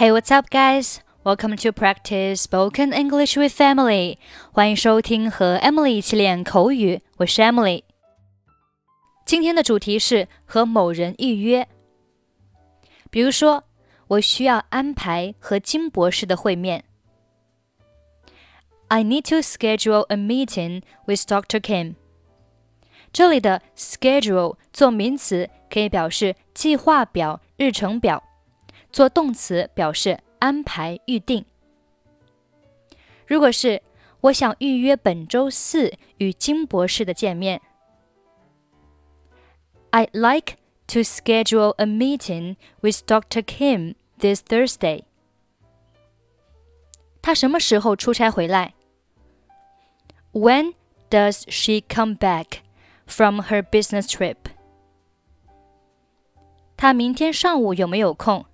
Hey, what's up, guys? Welcome to practice spoken English with Emily. 欢迎收听和 Emily 一起练口语。我是 Emily。今天的主题是和某人预约。比如说，我需要安排和金博士的会面。I need to schedule a meeting with Dr. Kim. 这里的 schedule 做名词可以表示计划表、日程表。 做动词表示安排、预定。如果是我想预约本周四与金博士的见面，I'd like to schedule a meeting with Dr. Kim this Thursday。他什么时候出差回来？When does she come back from her business trip？他明天上午有没有空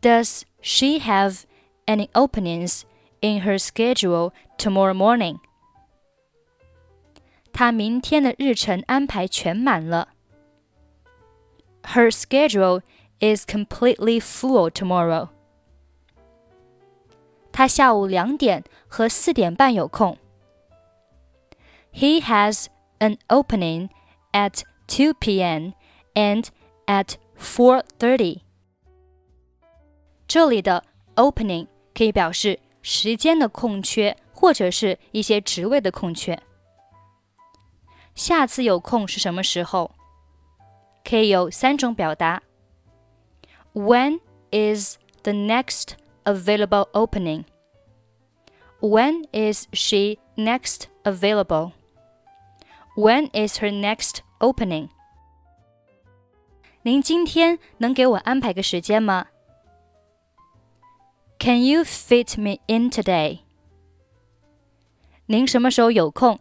？does she have any openings in her schedule tomorrow morning? 她明天的日程安排全满了。Her schedule is completely full tomorrow. 他下午两点和四点半有空。He has an opening at 2 p.m. and at 4:30. 这里的 opening 可以表示时间的空缺，或者是一些职位的空缺。下次有空是什么时候？可以有三种表达。When is the next available opening? When is she next available? When is her next opening? 您今天能给我安排个时间吗 ？can you fit me in today? 您什么时候有空？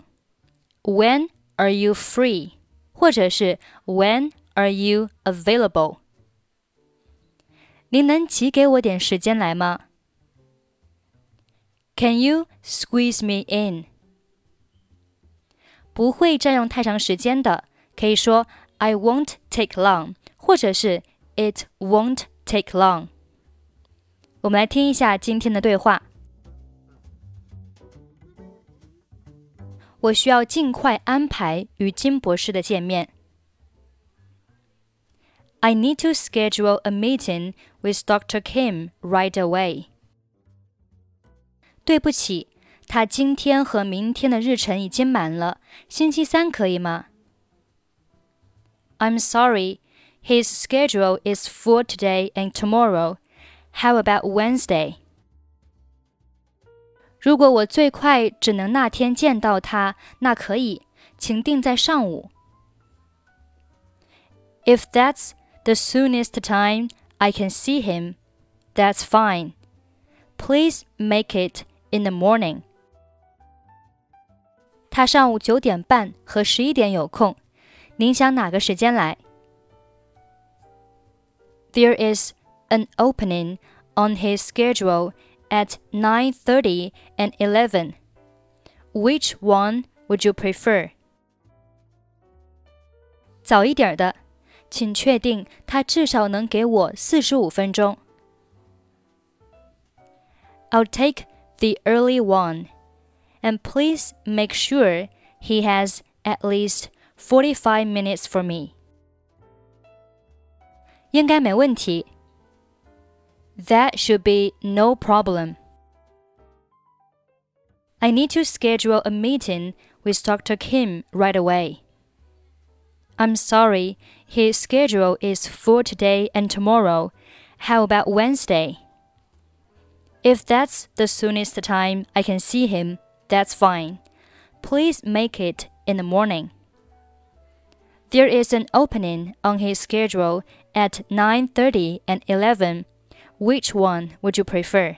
When are you free？或者是 When are you available？您能挤给我点时间来吗？Can you squeeze me in？不会占用太长时间的，可以说 I won't take long，或者是 It won't take long。 我们来听一下今天的对话。我需要尽快安排与金博士的见面。I need to schedule a meeting with Dr. Kim right away. 对不起，他今天和明天的日程已经满了，星期三可以吗？I'm sorry, his schedule is full today and tomorrow. How about Wednesday? 如果我最快只能那天见到他，那可以，请定在上午。If that's the soonest time I can see him, that's fine. Please make it in the morning. 他上午九点半和十一点有空，您想哪个时间来？There is an opening on his schedule at 9:30 and 11. Which one would you prefer? 早一点的，请确定他至少能给我四十五分钟。I'll take the early one, and please make sure he has at least forty-five minutes for me. 应该没问题。 That should be no problem. I need to schedule a meeting with Dr. Kim right away. I'm sorry, his schedule is full today and tomorrow. How about Wednesday? If that's the soonest time I can see him, that's fine. Please make it in the morning. There is an opening on his schedule at 9:30 and 11 which one would you prefer?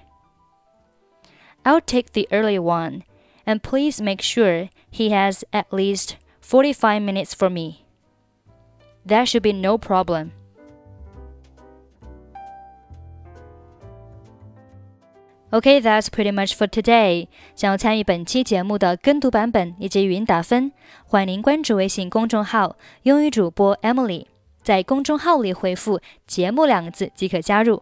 I'll take the early one, and please make sure he has at least 45 minutes for me. That should be no problem. Okay, that's pretty much for today. 想要参与本期节目的跟读版本以及语音打分，欢迎您关注微信公众号“英语主播 Emily”。 在公众号里回复“节目”两个字即可加入。